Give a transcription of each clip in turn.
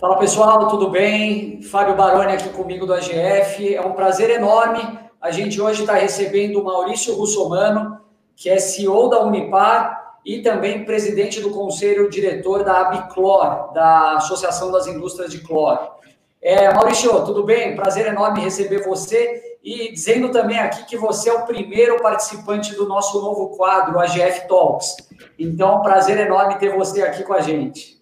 Fala pessoal, tudo bem? Fábio Baroni aqui comigo do AGF. É um prazer enorme. A gente hoje está recebendo o Maurício Russomano, que é CEO da Unipar e também presidente do conselho diretor da Abiclor, da Associação das Indústrias de Cloro. É, Maurício, tudo bem? Prazer enorme receber você e dizendo também aqui que você é o primeiro participante do nosso novo quadro, AGF Talks. Então, prazer enorme ter você aqui com a gente.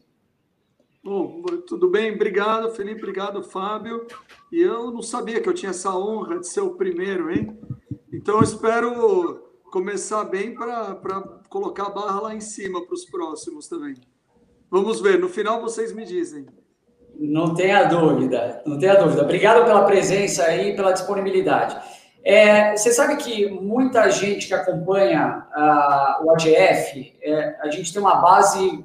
Bom, tudo bem? Obrigado, Felipe. Obrigado, Fábio. E eu não sabia que eu tinha essa honra de ser o primeiro, hein? Então, espero começar bem para colocar a barra lá em cima para os próximos também. Vamos ver. No final, vocês me dizem. Não tenha dúvida, não tenha dúvida. Obrigado pela presença aí, pela disponibilidade. É, você sabe que muita gente que acompanha uh, o AGF, é, a gente tem uma base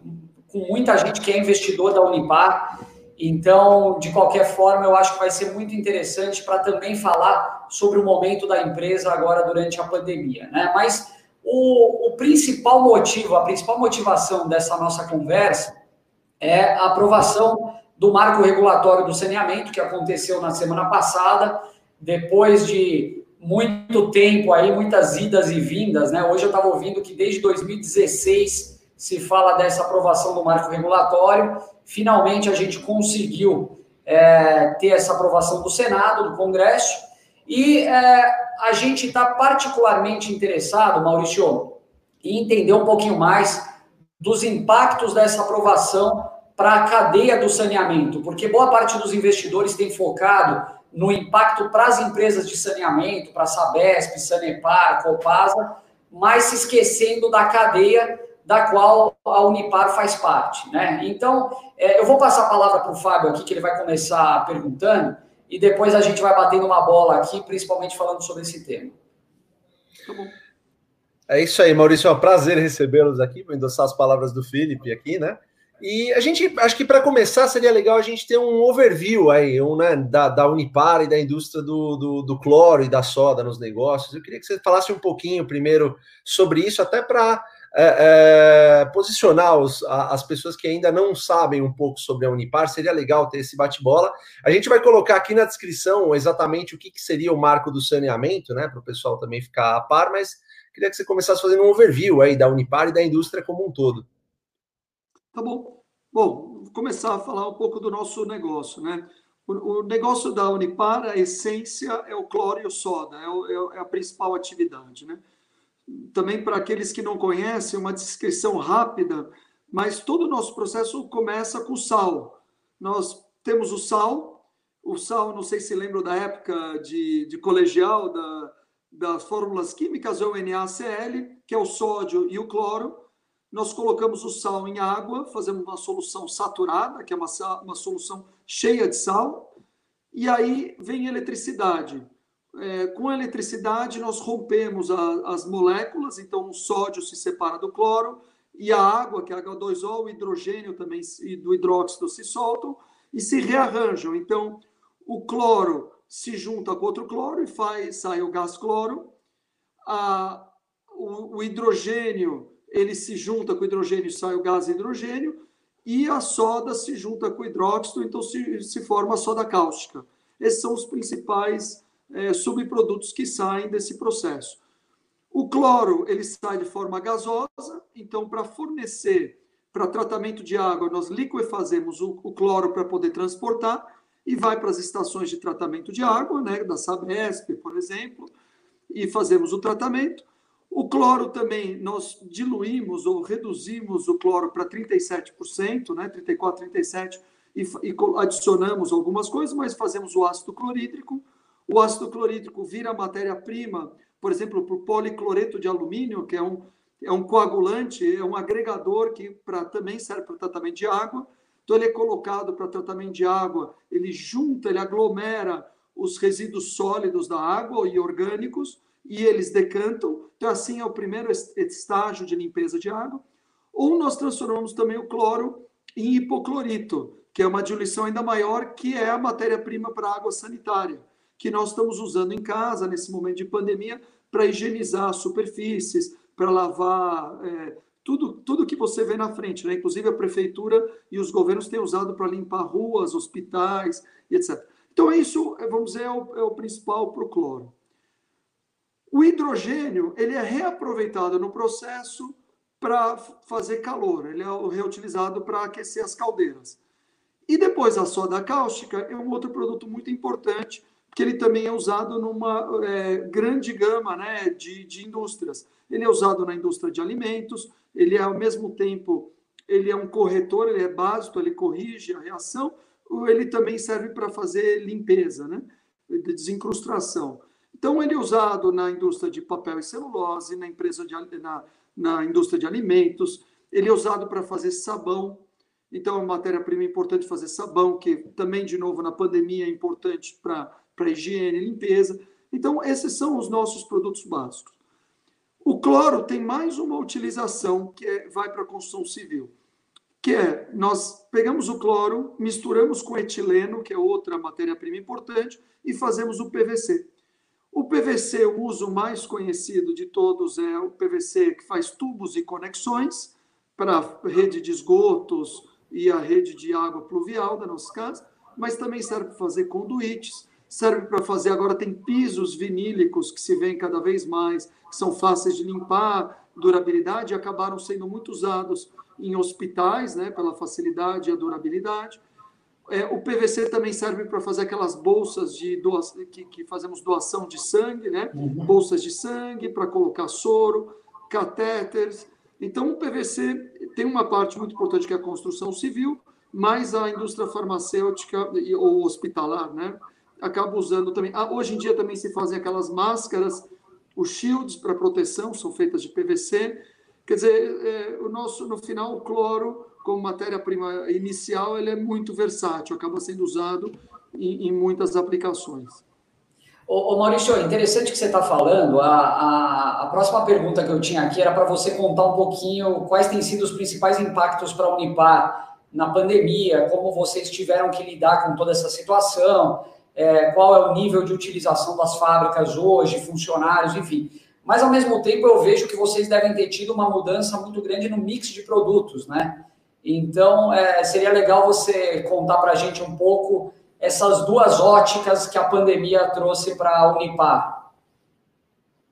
com muita gente que é investidor da Unipar. Então, de qualquer forma, eu acho que vai ser muito interessante para também falar sobre o momento da empresa agora durante a pandemia. Né? Mas o, o principal motivo, a principal motivação dessa nossa conversa é a aprovação do marco regulatório do saneamento, que aconteceu na semana passada, depois de muito tempo aí, muitas idas e vindas, né? Hoje eu estava ouvindo que desde 2016 se fala dessa aprovação do marco regulatório. Finalmente a gente conseguiu é, ter essa aprovação do Senado, do Congresso, e é, a gente está particularmente interessado, Maurício, em entender um pouquinho mais dos impactos dessa aprovação para a cadeia do saneamento, porque boa parte dos investidores tem focado no impacto para as empresas de saneamento, para a Sabesp, Sanepar, Copasa, mas se esquecendo da cadeia da qual a Unipar faz parte. Né? Então, é, eu vou passar a palavra para o Fábio aqui, que ele vai começar perguntando, e depois a gente vai batendo uma bola aqui, principalmente falando sobre esse tema. Tá bom. É isso aí, Maurício. É um prazer recebê-los aqui, para endossar as palavras do Felipe aqui, né? E a gente, acho que para começar seria legal a gente ter um overview aí, um, né, da, da Unipar e da indústria do, do, do, cloro e da soda nos negócios. Eu queria que você falasse um pouquinho primeiro sobre isso, até para é, é, posicionar os, as pessoas que ainda não sabem um pouco sobre a Unipar, seria legal ter esse bate-bola. A gente vai colocar aqui na descrição exatamente o que, que seria o marco do saneamento, né, para o pessoal também ficar a par, mas queria que você começasse fazendo um overview aí da Unipar e da indústria como um todo. Tá bom. Bom, vou começar a falar um pouco do nosso negócio, né? O, negócio da Unipar, a essência é o cloro e o soda, é, o, é a principal atividade, né? Também para aqueles que não conhecem, uma descrição rápida, mas todo o nosso processo começa com sal. Nós temos o sal, o sal, não sei se lembram da época de, de colegial, da, das fórmulas químicas, é o NaCl, que é o sódio e o cloro. Nós colocamos o sal em água, fazemos uma solução saturada, que é uma, uma solução cheia de sal, e aí vem eletricidade é, com a eletricidade, nós rompemos a, as moléculas, então o sódio se separa do cloro, e a água, que é H2O, o hidrogênio também e do hidróxido se soltam e se rearranjam. Então, o cloro se junta com outro cloro e faz, sai o gás cloro. A, o, o hidrogênio ele se junta com o hidrogênio e sai o gás hidrogênio. E a soda se junta com o hidróxido, então se, se forma a soda cáustica. Esses são os principais é, subprodutos que saem desse processo. O cloro ele sai de forma gasosa, então para fornecer para tratamento de água nós liquefazemos o, o cloro para poder transportar e vai para as estações de tratamento de água, né, da Sabesp, por exemplo, e fazemos o tratamento. O cloro também nós diluímos ou reduzimos o cloro para 37%, né, 34, 37 e, e adicionamos algumas coisas, mas fazemos o ácido clorídrico o ácido clorídrico vira matéria-prima, por exemplo, para o policloreto de alumínio, que é um, é um coagulante, é um agregador que pra, também serve para tratamento de água. Então, ele é colocado para tratamento de água, ele junta, ele aglomera os resíduos sólidos da água e orgânicos e eles decantam. Então, assim é o primeiro estágio de limpeza de água. Ou nós transformamos também o cloro em hipoclorito, que é uma diluição ainda maior, que é a matéria-prima para a água sanitária que nós estamos usando em casa nesse momento de pandemia para higienizar superfícies, para lavar é, tudo, tudo que você vê na frente, né? Inclusive a prefeitura e os governos têm usado para limpar ruas, hospitais etc. Então, isso, é, vamos dizer, é o, é o principal para o cloro. O hidrogênio, ele é reaproveitado no processo para fazer calor, ele é reutilizado para aquecer as caldeiras. E depois a soda cáustica é um outro produto muito importante, porque ele também é usado numa é, grande gama né, de, de indústrias. Ele é usado na indústria de alimentos, ele é ao mesmo tempo, ele é um corretor, ele é básico, ele corrige a reação, ele também serve para fazer limpeza, né, de desincrustação. Então, ele é usado na indústria de papel e celulose, na empresa de, na, na indústria de alimentos, ele é usado para fazer sabão, então é uma matéria-prima importante fazer sabão, que também, de novo, na pandemia é importante para higiene e limpeza. Então, esses são os nossos produtos básicos. O cloro tem mais uma utilização que é, vai para a construção civil, que é nós pegamos o cloro, misturamos com etileno, que é outra matéria-prima importante, e fazemos o PVC. O PVC, o uso mais conhecido de todos é o PVC que faz tubos e conexões para rede de esgotos e a rede de água pluvial da nossa casa, mas também serve para fazer conduítes, serve para fazer agora tem pisos vinílicos que se vêem cada vez mais, que são fáceis de limpar, durabilidade, acabaram sendo muito usados em hospitais, né, pela facilidade e a durabilidade. É, o PVC também serve para fazer aquelas bolsas de doação, que, que, fazemos doação de sangue, né? Uhum. Bolsas de sangue para colocar soro, catéteres. Então, o PVC tem uma parte muito importante que é a construção civil, mas a indústria farmacêutica ou hospitalar, né? Acaba usando também. Ah, hoje em dia também se fazem aquelas máscaras, os shields para proteção, são feitas de PVC. Quer dizer, é, o nosso, no final, o cloro como matéria-prima inicial, ele é muito versátil, acaba sendo usado em, em muitas aplicações. Ô, ô, Maurício, interessante que você está falando. A, a, a, próxima pergunta que eu tinha aqui era para você contar um pouquinho quais têm sido os principais impactos para a Unipar na pandemia, como vocês tiveram que lidar com toda essa situação, é, qual é o nível de utilização das fábricas hoje, funcionários, enfim. Mas, ao mesmo tempo, eu vejo que vocês devem ter tido uma mudança muito grande no mix de produtos, né? Então, é, seria legal você contar para a gente um pouco essas duas óticas que a pandemia trouxe para a Unipar.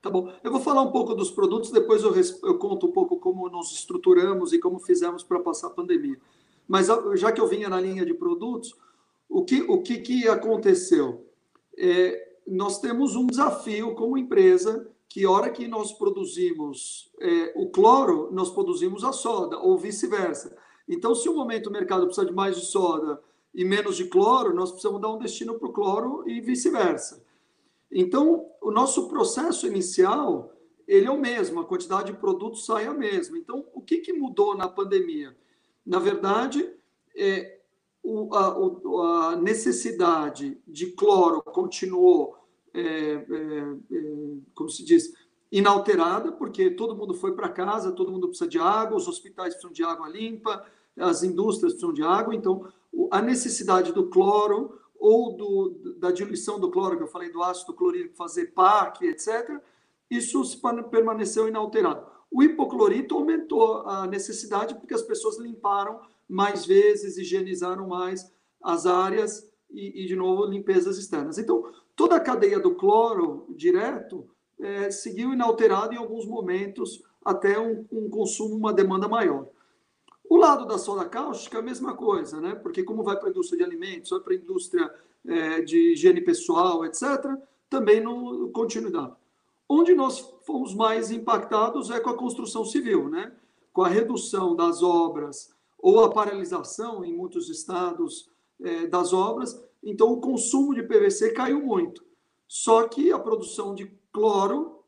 Tá bom. Eu vou falar um pouco dos produtos, depois eu, eu conto um pouco como nos estruturamos e como fizemos para passar a pandemia. Mas já que eu vinha na linha de produtos, o que, o que, que aconteceu? É, nós temos um desafio como empresa que hora que nós produzimos é, o cloro, nós produzimos a soda, ou vice-versa. Então, se um momento o mercado precisa de mais de soda e menos de cloro, nós precisamos dar um destino para o cloro e vice-versa. Então, o nosso processo inicial, ele é o mesmo, a quantidade de produtos sai a mesma. Então, o que, que mudou na pandemia? Na verdade, é, o, a, a, necessidade de cloro continuou, é, é, é como se diz, inalterada, porque todo mundo foi para casa, todo mundo precisa de água, os hospitais precisam de água limpa, as indústrias precisam de água, então a necessidade do cloro ou do, da diluição do cloro, que eu falei do ácido clorídrico, fazer PAC, etc., isso permaneceu inalterado. O hipoclorito aumentou a necessidade porque as pessoas limparam mais vezes, higienizaram mais as áreas e, e de novo, limpezas externas. Então, toda a cadeia do cloro direto é, seguiu inalterado em alguns momentos até um, um, consumo, uma demanda maior. O lado da soda cáustica é a mesma coisa, né? Porque como vai para a indústria de alimentos, vai para a indústria é, de higiene pessoal, etc., também não continuidade. Onde nós fomos mais impactados é com a construção civil, né? Com a redução das obras ou a paralisação em muitos estados é, das obras, então o consumo de PVC caiu muito. Só que a produção de cloro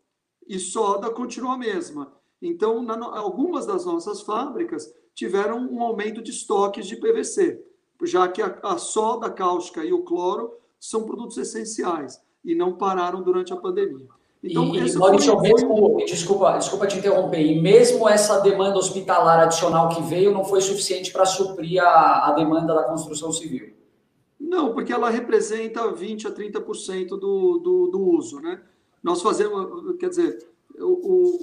e soda continua a mesma. Então, na, algumas das nossas fábricas tiveram um aumento de estoques de PVC, já que a, a soda cáustica e o cloro são produtos essenciais e não pararam durante a pandemia. Então, e, Maurício, foi... mesmo, desculpa, desculpa te interromper, e mesmo essa demanda hospitalar adicional que veio não foi suficiente para suprir a, a demanda da construção civil? Não, porque ela representa 20% a 30% do, do, do uso, né? Nós fazemos, quer dizer, o,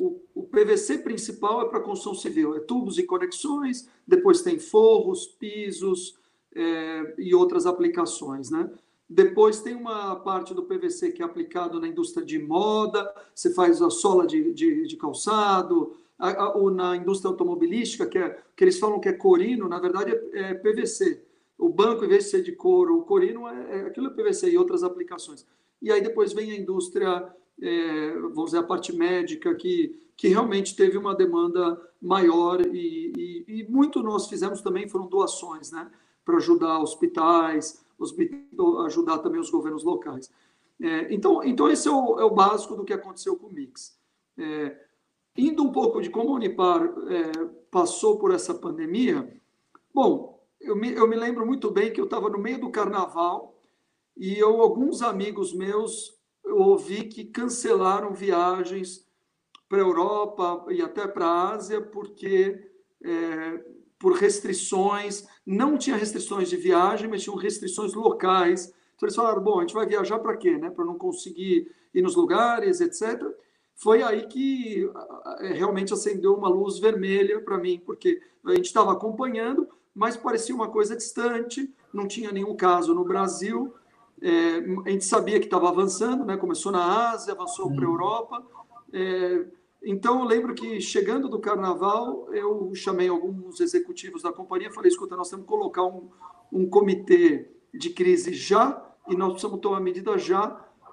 o, o PVC principal é para construção civil, é tubos e conexões, depois tem forros, pisos é, e outras aplicações, né? Depois tem uma parte do PVC que é aplicado na indústria de moda, você faz a sola de, de, de calçado, a, a, ou na indústria automobilística, que, é, que eles falam que é corino, na verdade é, é PVC. O banco, em vez de ser de couro, o corino, é, é, aquilo é PVC e outras aplicações. E aí depois vem a indústria, é, vamos dizer, a parte médica, que, que realmente teve uma demanda maior e, e, e muito nós fizemos também foram doações, né? Para ajudar hospitais, ajudar também os governos locais. É, então, então, esse é o, é o, básico do que aconteceu com o Mix. É, indo um pouco de como a Unipar é, passou por essa pandemia, bom, eu me, eu me lembro muito bem que eu estava no meio do carnaval e eu, alguns amigos meus, eu ouvi que cancelaram viagens para a Europa e até para a Ásia, porque é, por restrições, não tinha restrições de viagem, mas tinham restrições locais. Então eles falaram, bom, a gente vai viajar para quê? Né? Para não conseguir ir nos lugares, etc. Foi aí que é, realmente acendeu uma luz vermelha para mim, porque a gente estava acompanhando, mas parecia uma coisa distante, não tinha nenhum caso no Brasil. É, a gente sabia que estava avançando, né? começou na Ásia, avançou para a Europa. É, então, eu lembro que chegando do carnaval, eu chamei alguns executivos da companhia e falei: escuta, nós temos que colocar um, um comitê de crise já e nós precisamos tomar medida já,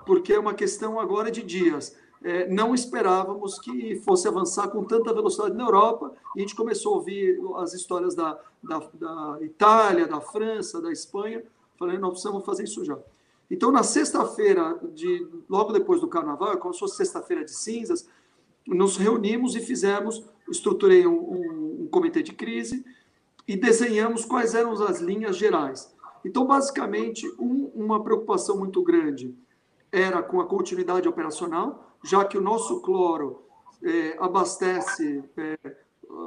porque é uma questão agora de dias. É, não esperávamos que fosse avançar com tanta velocidade na Europa e a gente começou a ouvir as histórias da, da, da Itália, da França, da Espanha. Falei: nós precisamos fazer isso já. Então, na sexta-feira, de logo depois do carnaval, como se fosse sexta-feira de cinzas, nos reunimos e fizemos, estruturei um, um, um comitê de crise e desenhamos quais eram as linhas gerais. Então, basicamente, um, uma preocupação muito grande era com a continuidade operacional, já que o nosso cloro é, abastece é,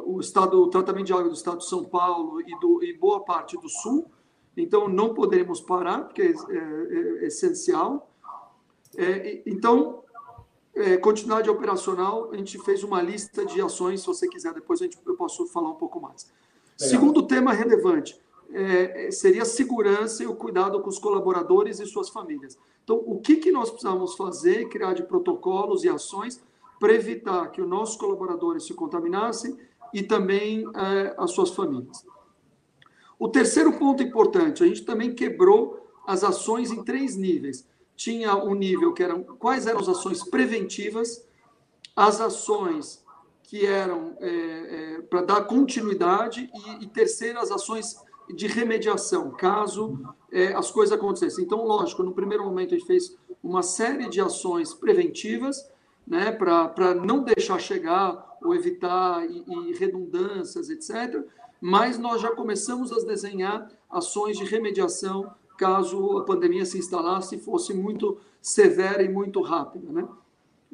o estado, o tratamento de água do estado de São Paulo e, do, e boa parte do sul, então não poderemos parar, porque é, é, é essencial. É, então, é, continuidade operacional, a gente fez uma lista de ações, se você quiser, depois a gente, eu posso falar um pouco mais. Legal. Segundo tema relevante, é, é, seria a segurança e o cuidado com os colaboradores e suas famílias. Então, o que, que nós precisamos fazer, criar de protocolos e ações para evitar que os nossos colaboradores se contaminassem e também é, as suas famílias. O terceiro ponto importante, a gente também quebrou as ações em três níveis tinha um nível que eram quais eram as ações preventivas, as ações que eram é, é, para dar continuidade e, e terceiro as ações de remediação, caso é, as coisas acontecessem. Então, lógico, no primeiro momento a gente fez uma série de ações preventivas, né, para não deixar chegar ou evitar e, e redundâncias, etc. Mas nós já começamos a desenhar ações de remediação caso a pandemia se instalasse e fosse muito severa e muito rápida. Né?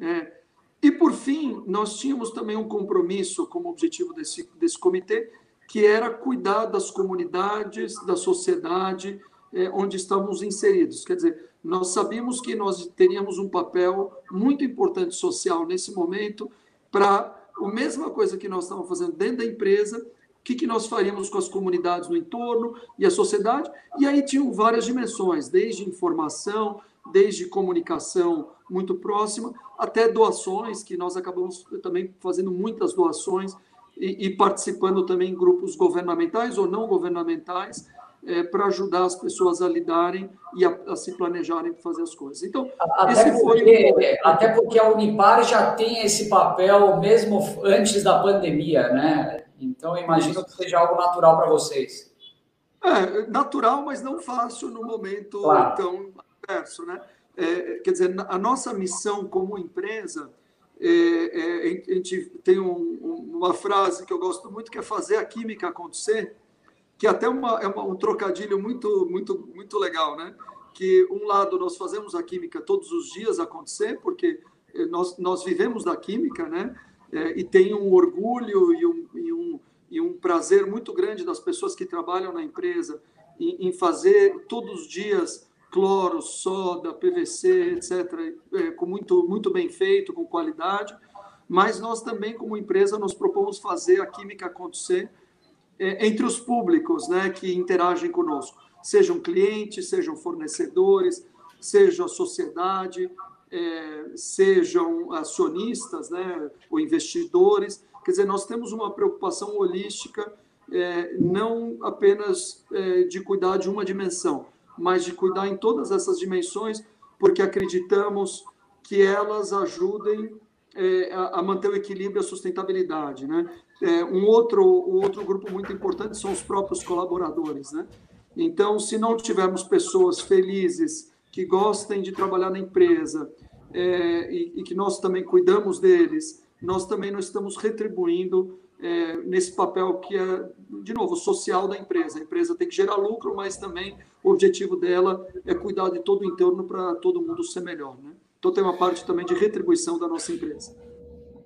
É, e, por fim, nós tínhamos também um compromisso como objetivo desse, desse comitê, que era cuidar das comunidades, da sociedade é, onde estamos inseridos. Quer dizer, nós sabíamos que nós teríamos um papel muito importante social nesse momento para a mesma coisa que nós estávamos fazendo dentro da empresa, que, que nós faríamos com as comunidades no entorno e a sociedade. E aí tinham várias dimensões, desde informação, desde comunicação muito próxima, até doações, que nós acabamos também fazendo muitas doações e, e participando também em grupos governamentais ou não governamentais, é, para ajudar as pessoas a lidarem e a, a se planejarem para fazer as coisas. Então, até porque, foi... até porque a Unipar já tem esse papel mesmo antes da pandemia, né? Então, imagino que seja algo natural para vocês. É, natural, mas não fácil no momento claro. tão adverso, né? É, quer dizer, a nossa missão como empresa, é, é, a gente tem um, uma frase que eu gosto muito, que é fazer a química acontecer, que até uma, é uma, um trocadilho muito, muito, muito legal, né? Que um lado nós fazemos a química todos os dias acontecer, porque nós, nós vivemos da química, né? É, e tem um orgulho e um, e um, e um prazer muito grande das pessoas que trabalham na empresa em, em fazer todos os dias cloro, soda, PVC, etc., é, com muito, muito bem feito, com qualidade. mas nós também, como empresa, nos propomos fazer a química acontecer é, entre os públicos né, que interagem conosco, sejam clientes, sejam fornecedores, seja a sociedade, é, sejam acionistas né, ou investidores. Quer dizer, nós temos uma preocupação holística, é, não apenas é, de cuidar de uma dimensão, mas de cuidar em todas essas dimensões, porque acreditamos que elas ajudem é, a, a, manter o equilíbrio e a sustentabilidade. Né? É, um, outro, um outro grupo muito importante são os próprios colaboradores. Né? Então, se não tivermos pessoas felizes, que gostem de trabalhar na empresa é, e, e, que nós também cuidamos deles, nós também não estamos retribuindo é, nesse papel que é, de novo, social da empresa. A empresa tem que gerar lucro, mas também o objetivo dela é cuidar de todo o entorno para todo mundo ser melhor. Né? Então, tem uma parte também de retribuição da nossa empresa.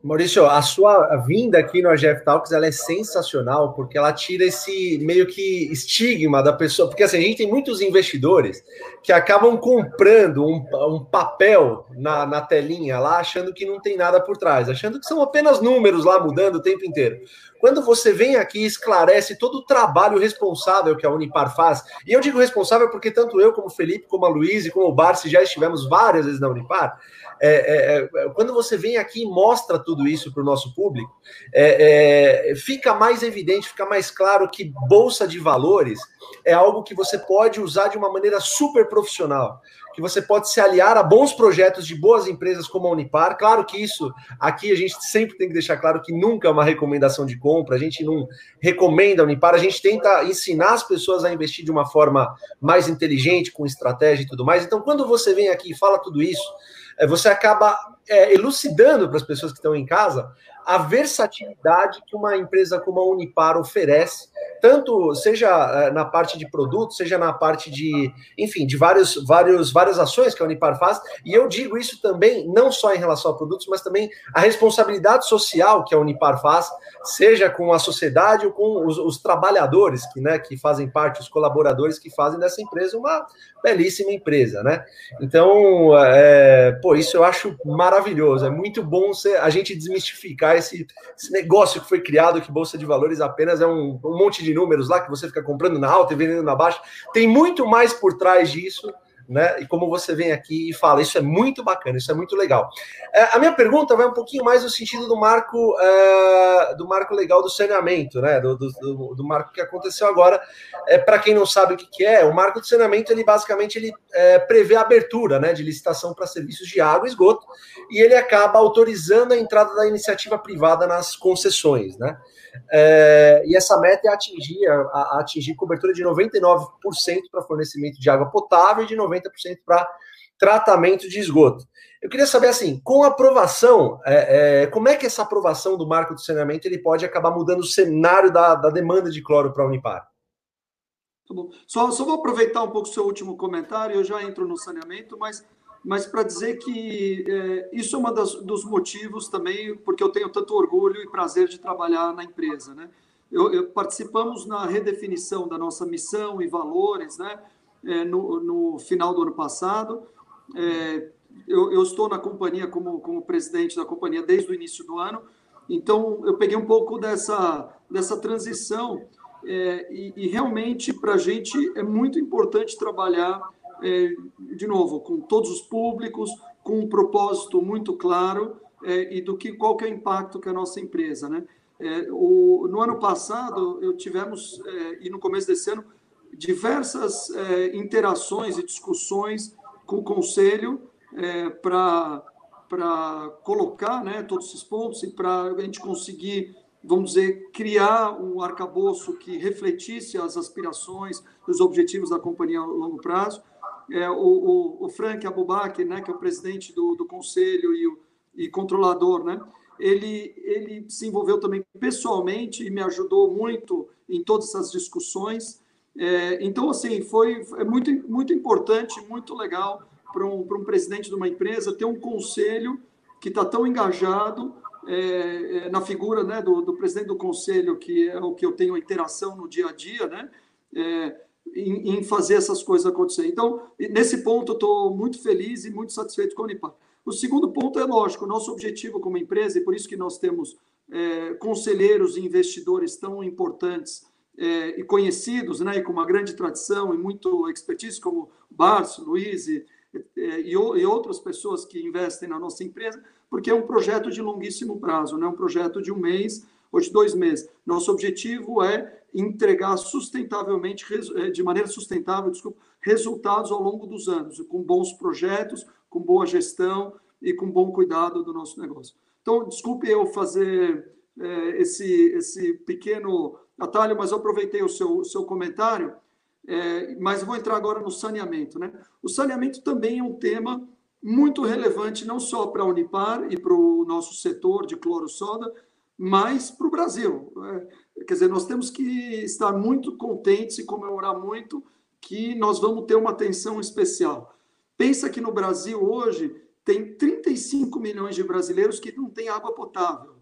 Maurício, a sua vinda aqui no AGF Talks ela é sensacional porque ela tira esse meio que estigma da pessoa. Porque assim, a gente tem muitos investidores que acabam comprando um, um papel na, na telinha lá, achando que não tem nada por trás, achando que são apenas números lá mudando o tempo inteiro. Quando você vem aqui e esclarece todo o trabalho responsável que a Unipar faz, e eu digo responsável porque tanto eu, como o Felipe, como a Luiz e como o Barsi já estivemos várias vezes na Unipar, é, é, é, quando você vem aqui e mostra tudo isso para o nosso público, é, é, fica mais evidente, fica mais claro que bolsa de valores é algo que você pode usar de uma maneira super profissional que você pode se aliar a bons projetos de boas empresas como a Unipar. Claro que isso aqui a gente sempre tem que deixar claro que nunca é uma recomendação de compra, a gente não recomenda a Unipar, a gente tenta ensinar as pessoas a investir de uma forma mais inteligente, com estratégia e tudo mais. Então, quando você vem aqui e fala tudo isso, é, você acaba é, elucidando para as pessoas que estão em casa a versatilidade que uma empresa como a Unipar oferece, tanto seja é, na parte de produto, seja na parte de, enfim, de vários, vários, várias ações que a Unipar faz. E eu digo isso também não só em relação a produtos, mas também a responsabilidade social que a Unipar faz, seja com a sociedade ou com os, os trabalhadores que, né, que fazem parte, os colaboradores que fazem dessa empresa uma belíssima empresa, né? Então, é, pô, isso eu acho maravilhoso. É muito bom a gente desmistificar esse, esse, negócio que foi criado, que Bolsa de Valores apenas é um, um monte de números lá que você fica comprando na alta e vendendo na baixa. Tem muito mais por trás disso né? E como você vem aqui e fala, isso é muito bacana, isso é muito legal. É, a minha pergunta vai um pouquinho mais no sentido do marco é, do marco legal do saneamento, né? Do, do, do marco que aconteceu agora. É, Para quem não sabe o que, que, é, o marco do saneamento ele basicamente ele é, prevê a abertura né, de licitação para serviços de água e esgoto, e ele acaba autorizando a entrada da iniciativa privada nas concessões, né? É, e essa meta é atingir, a, a atingir cobertura de 99% para fornecimento de água potável e de 90% para tratamento de esgoto. Eu queria saber, assim, com a aprovação, é, é, como é que essa aprovação do marco de saneamento ele pode acabar mudando o cenário da, da demanda de cloro para a Unipar? Tá só, só vou aproveitar um pouco o seu último comentário, eu já entro no saneamento, mas mas para dizer que é, isso é um dos motivos também porque eu tenho tanto orgulho e prazer de trabalhar na empresa, né? Eu, eu participamos na redefinição da nossa missão e valores, né? É, no, no, final do ano passado, é, eu, eu, estou na companhia como, como presidente da companhia desde o início do ano, então eu peguei um pouco dessa dessa transição é, e, e realmente para a gente é muito importante trabalhar de novo, com todos os públicos, com um propósito muito claro é, e do que qual que é o impacto que a nossa empresa, né? É, o, no ano passado, eu tivemos, é, e no começo desse ano, diversas é, interações e discussões com o Conselho é, para colocar né, todos esses pontos e para a gente conseguir, vamos dizer, criar um arcabouço que refletisse as aspirações, os objetivos da companhia a longo prazo é, o, o, o, Frank Abubakir, né, que é o presidente do, do conselho e, o, e controlador, né, ele, ele se envolveu também pessoalmente e me ajudou muito em todas essas discussões. É, então, assim, foi é muito, muito importante, muito legal para um, um presidente de uma empresa ter um conselho que está tão engajado é, é, na figura né, do, do, presidente do conselho, que é o que eu tenho interação no dia a dia, né? É, em, em fazer essas coisas acontecer. Então, nesse ponto, eu estou muito feliz e muito satisfeito com a Unipar. O segundo ponto é lógico, nosso objetivo como empresa, e por isso que nós temos é, conselheiros e investidores tão importantes é, e conhecidos, né, e com uma grande tradição e muito expertise, como o Barço, Luiz e, e, e, outras pessoas que investem na nossa empresa, porque é um projeto de longuíssimo prazo, não é um projeto de um mês ou de dois meses. Nosso objetivo é entregar sustentavelmente, é, de maneira sustentável, desculpa, resultados ao longo dos anos, com bons projetos, com boa gestão e com bom cuidado do nosso negócio. Então, desculpe eu fazer é, esse, esse pequeno atalho, mas eu aproveitei o seu, o seu comentário, é, mas vou entrar agora no saneamento. Né? O saneamento também é um tema muito relevante, não só para a Unipar e para o nosso setor de cloro-soda, mas para o Brasil. É, quer dizer, nós temos que estar muito contentes e comemorar muito que nós vamos ter uma atenção especial. Pensa que no Brasil hoje tem 35 milhões de brasileiros que não têm água potável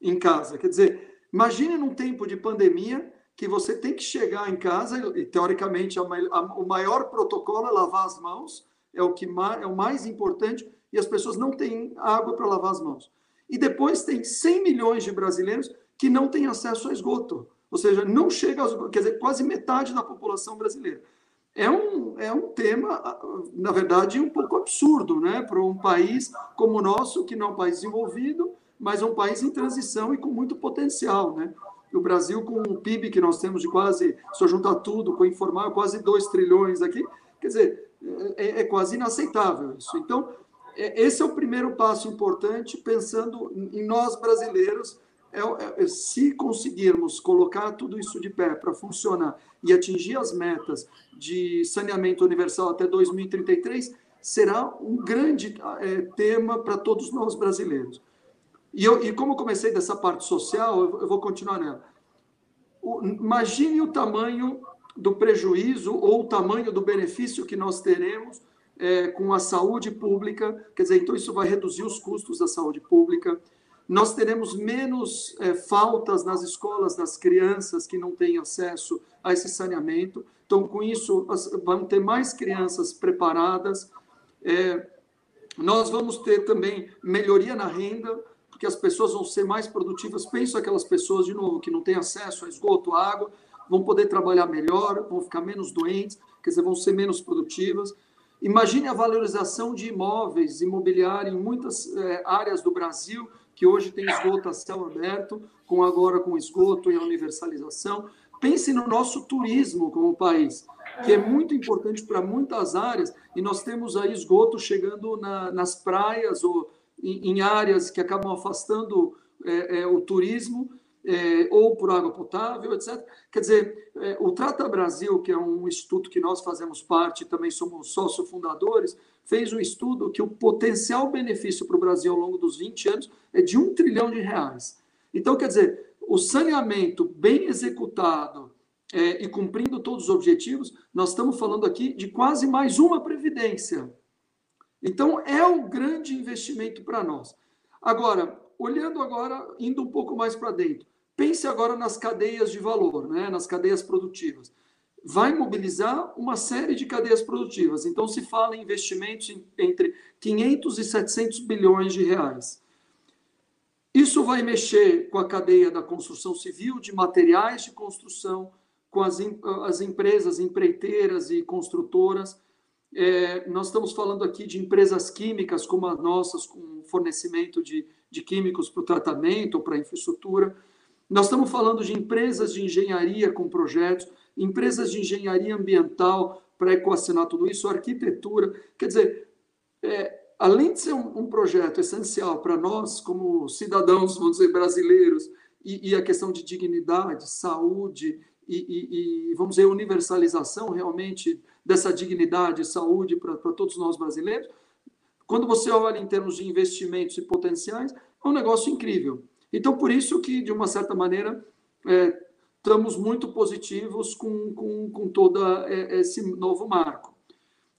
em casa. Quer dizer, imagine num tempo de pandemia que você tem que chegar em casa e teoricamente a, a, o maior protocolo é lavar as mãos, é o que é o mais importante e as pessoas não têm água para lavar as mãos. E depois tem 100 milhões de brasileiros que não têm acesso a esgoto, ou seja, não chega, aos, quer dizer, quase metade da população brasileira é um, é um tema, na verdade, um pouco absurdo, né? Para um país como o nosso, que não é um país desenvolvido, mas é um país em transição e com muito potencial, né? O Brasil, com um PIB que nós temos de quase, se eu juntar tudo, com informal, quase 2 trilhões aqui, quer dizer, é, é quase inaceitável isso. Então, é, esse é o primeiro passo importante, pensando em nós brasileiros, é, é, se conseguirmos colocar tudo isso de pé para funcionar e atingir as metas de saneamento universal até 2033, será um grande é, tema para todos nós brasileiros. E, eu, e como comecei dessa parte social, eu, eu vou continuar nela. O, imagine o tamanho do prejuízo ou o tamanho do benefício que nós teremos é, com a saúde pública, quer dizer, então isso vai reduzir os custos da saúde pública, nós teremos menos é, faltas nas escolas das crianças que não têm acesso a esse saneamento. Então, com isso, vão ter mais crianças preparadas. É, nós vamos ter também melhoria na renda, porque as pessoas vão ser mais produtivas. Penso aquelas pessoas, de novo, que não têm acesso a esgoto, a água, vão poder trabalhar melhor, vão ficar menos doentes, quer dizer, vão ser menos produtivas. Imagine a valorização de imóveis, imobiliário em muitas é, áreas do Brasil, que hoje tem esgoto a céu aberto, com agora com esgoto e a universalização. Pense no nosso turismo como país, que é muito importante para muitas áreas, e nós temos aí esgoto chegando na, nas praias ou em, em, áreas que acabam afastando é, é, o turismo, é, ou por água potável, etc. Quer dizer, é, o Trata Brasil, que é um instituto que nós fazemos parte, também somos sócio-fundadores, fez um estudo que o potencial benefício para o Brasil ao longo dos 20 anos é de um trilhão de reais. Então, quer dizer, o saneamento bem executado é, e cumprindo todos os objetivos, nós estamos falando aqui de quase mais uma previdência. Então, é um grande investimento para nós. Agora, olhando agora, indo um pouco mais para dentro, pense agora nas cadeias de valor, né, nas cadeias produtivas vai mobilizar uma série de cadeias produtivas. Então, se fala em investimentos entre 500 e 700 bilhões de reais. Isso vai mexer com a cadeia da construção civil, de materiais de construção, com as, as empresas empreiteiras e construtoras. É, nós estamos falando aqui de empresas químicas como as nossas, com fornecimento de, de químicos para o tratamento para a infraestrutura. Nós estamos falando de empresas de engenharia com projetos empresas de engenharia ambiental para equacionar tudo isso, arquitetura. Quer dizer, é, além de ser um, um, projeto essencial para nós, como cidadãos, vamos dizer, brasileiros, e, e a questão de dignidade, saúde e, e, e, vamos dizer, universalização realmente dessa dignidade e saúde para todos nós brasileiros, quando você olha em termos de investimentos e potenciais, é um negócio incrível. Então, por isso que, de uma certa maneira, é, estamos muito positivos com, com, com todo é, esse novo marco.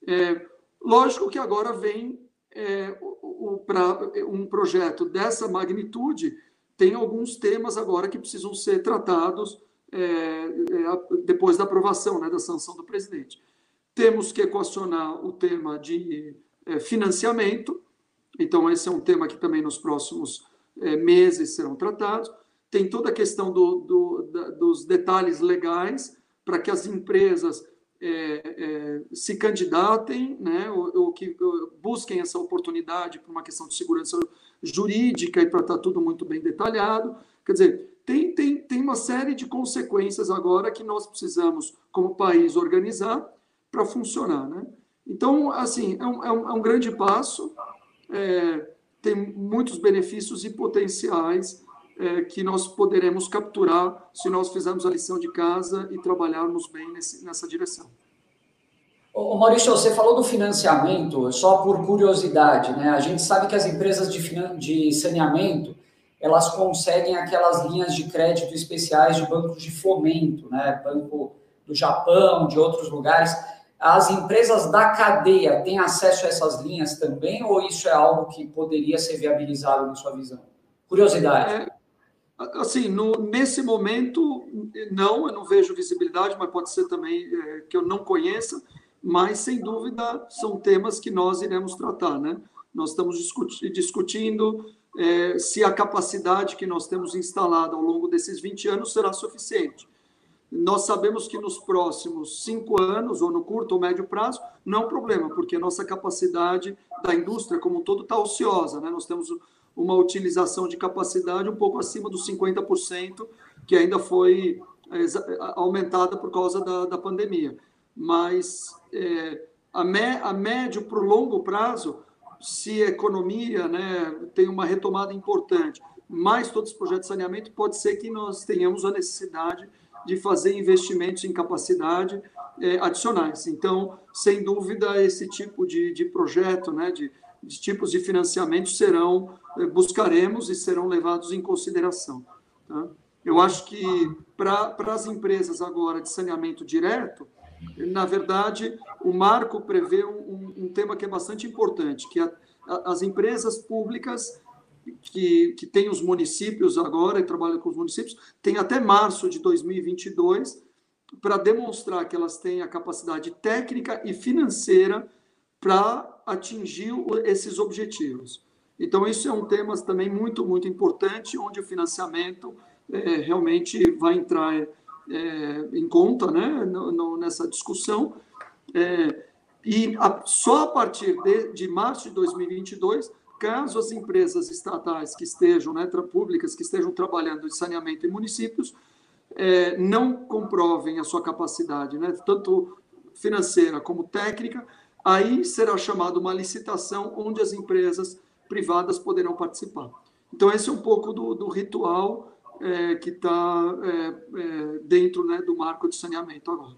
É, lógico que agora vem é, o, o, pra, um projeto dessa magnitude, tem alguns temas agora que precisam ser tratados é, é, depois da aprovação, né, da sanção do presidente. Temos que equacionar o tema de financiamento, Então, esse é um tema que também nos próximos meses serão tratados. Tem toda a questão do, do, da, dos detalhes legais para que as empresas é, é, se candidatem, né, ou, ou, que busquem essa oportunidade por uma questão de segurança jurídica e para estar tudo muito bem detalhado. Quer dizer, tem, tem, tem uma série de consequências agora que nós precisamos, como país, organizar para funcionar. Né? Então, assim, é um, é um, é um grande passo, é, tem muitos benefícios e potenciais é, que nós poderemos capturar se nós fizermos a lição de casa e trabalharmos bem nesse, nessa direção. Ô Maurício, você falou do financiamento, só por curiosidade, né? A gente sabe que as empresas de, de saneamento, elas conseguem aquelas linhas de crédito especiais de bancos de fomento, né? Banco do Japão, de outros lugares. As empresas da cadeia têm acesso a essas linhas também, ou isso é algo que poderia ser viabilizado na sua visão? Curiosidade. É, Assim, no, nesse momento, não, eu não vejo visibilidade, mas pode ser também é, que eu não conheça, mas sem dúvida são temas que nós iremos tratar, né? Nós estamos discuti discutindo é, se a capacidade que nós temos instalada ao longo desses 20 anos será suficiente. Nós sabemos que nos próximos cinco anos, ou no curto ou médio prazo, não é um problema, porque a nossa capacidade da indústria como um todo está ociosa, né? Nós temos uma utilização de capacidade um pouco acima dos 50%, que ainda foi é, aumentada por causa da, da pandemia. Mas é, a, me, a médio para o longo prazo, se a economia né, tem uma retomada importante, mais todos os projetos de saneamento, pode ser que nós tenhamos a necessidade de fazer investimentos em capacidade é, adicionais. Então, sem dúvida, esse tipo de, de projeto, né, de, de tipos de financiamento serão, eh, buscaremos e serão levados em consideração. Tá? Eu acho que para as empresas agora de saneamento direto, na verdade, o marco prevê um, um tema que é bastante importante, que a, a, as empresas públicas que, que têm os municípios agora e trabalham com os municípios, têm até março de 2022 para demonstrar que elas têm a capacidade técnica e financeira para atingir esses objetivos. Então, isso é um tema também muito, muito importante, onde o financiamento é, realmente vai entrar é, em conta né, no, no, nessa discussão. É, e a, só a partir de, de, março de 2022, caso as empresas estatais que estejam, né, públicas, que estejam trabalhando em saneamento em municípios, é, não comprovem a sua capacidade, né, tanto financeira como técnica, aí será chamada uma licitação onde as empresas privadas poderão participar. Então, esse é um pouco do, do ritual é, que está é, é, dentro né, do marco de saneamento agora.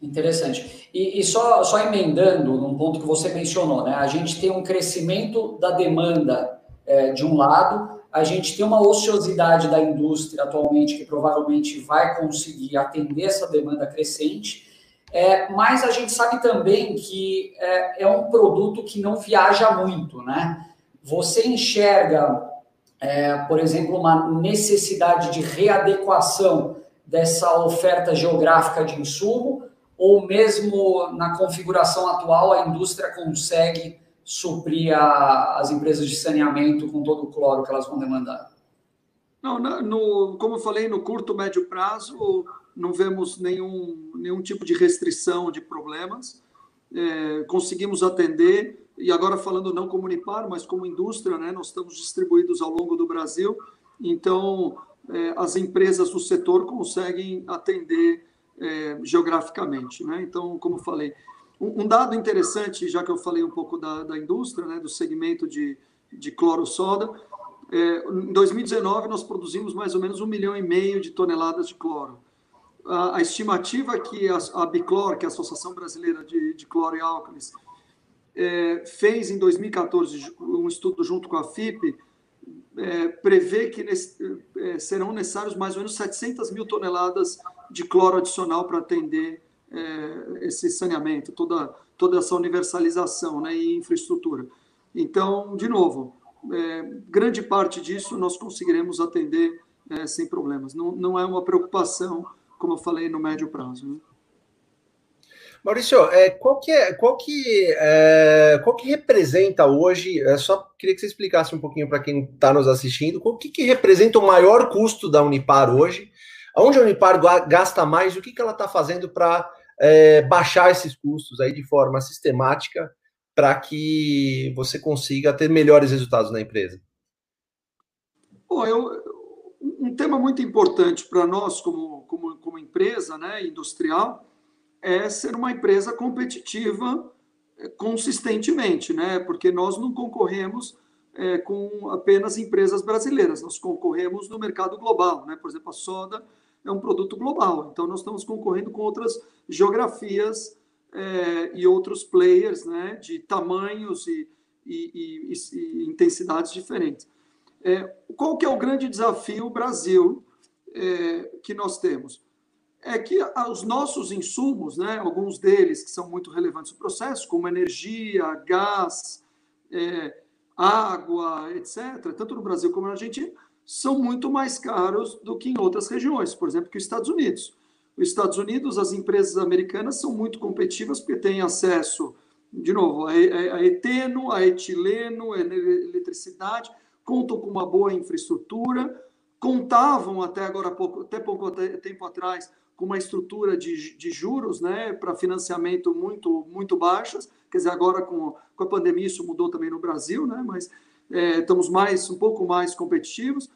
Interessante. E, e, só, só emendando num ponto que você mencionou, né? a gente tem um crescimento da demanda é, de um lado, a gente tem uma ociosidade da indústria atualmente que provavelmente vai conseguir atender essa demanda crescente, é, mas a gente sabe também que é, é, um produto que não viaja muito, né? Você enxerga, é, por exemplo, uma necessidade de readequação dessa oferta geográfica de insumo, ou mesmo na configuração atual a indústria consegue suprir a, as empresas de saneamento com todo o cloro que elas vão demandar? Não, no, como eu falei, no curto, médio prazo, não vemos nenhum, nenhum tipo de restrição de problemas. É, conseguimos atender, e agora falando não como Unipar, mas como indústria, né, nós estamos distribuídos ao longo do Brasil, então é, as empresas do setor conseguem atender é, geograficamente. Né? Então, como falei, um, um, dado interessante, já que eu falei um pouco da, da indústria, né, do segmento de, de cloro-soda, é, em 2019 nós produzimos mais ou menos um milhão e meio de toneladas de cloro a, a estimativa que a, a Biclor, que é a Associação Brasileira de, de Cloro e Álcalis, é, fez em 2014 um estudo junto com a FIP, é, prevê que nesse, é, serão necessários mais ou menos 700 mil toneladas de cloro adicional para atender é, esse saneamento, toda, toda essa universalização né, e infraestrutura. Então, de novo, é, grande parte disso nós conseguiremos atender é, sem problemas. Não, não é uma preocupação como eu falei, no médio prazo. Né? Maurício, é, qual que é, qual que, é, qual que representa hoje? É, só queria que você explicasse um pouquinho para quem está nos assistindo, o que, que representa o maior custo da Unipar hoje? Onde a Unipar gasta mais? O que, que ela está fazendo para é, baixar esses custos aí de forma sistemática para que você consiga ter melhores resultados na empresa? Bom, eu, um tema muito importante para nós como, como, como empresa né, industrial é ser uma empresa competitiva é, consistentemente, né? Porque nós não concorremos é, com apenas empresas brasileiras, nós concorremos no mercado global, né? Por exemplo, a soda é um produto global, então nós estamos concorrendo com outras geografias é, e outros players, né? De tamanhos e, e, e, e intensidades diferentes. É, qual que é o grande desafio Brasil é, que nós temos? é que os nossos insumos, né, alguns deles que são muito relevantes no processo, como energia, gás, é, água, etc., tanto no Brasil como na Argentina, são muito mais caros do que em outras regiões, por exemplo, que os Estados Unidos. Os Estados Unidos, as empresas americanas são muito competitivas porque têm acesso, de novo, a, eteno, a etileno, a eletricidade, contam com uma boa infraestrutura, contavam até agora pouco, até pouco tempo atrás com uma estrutura de, de juros né, para financiamento muito, muito baixas. Quer dizer, agora com, com a pandemia isso mudou também no Brasil, né, mas é, estamos mais um pouco mais competitivos,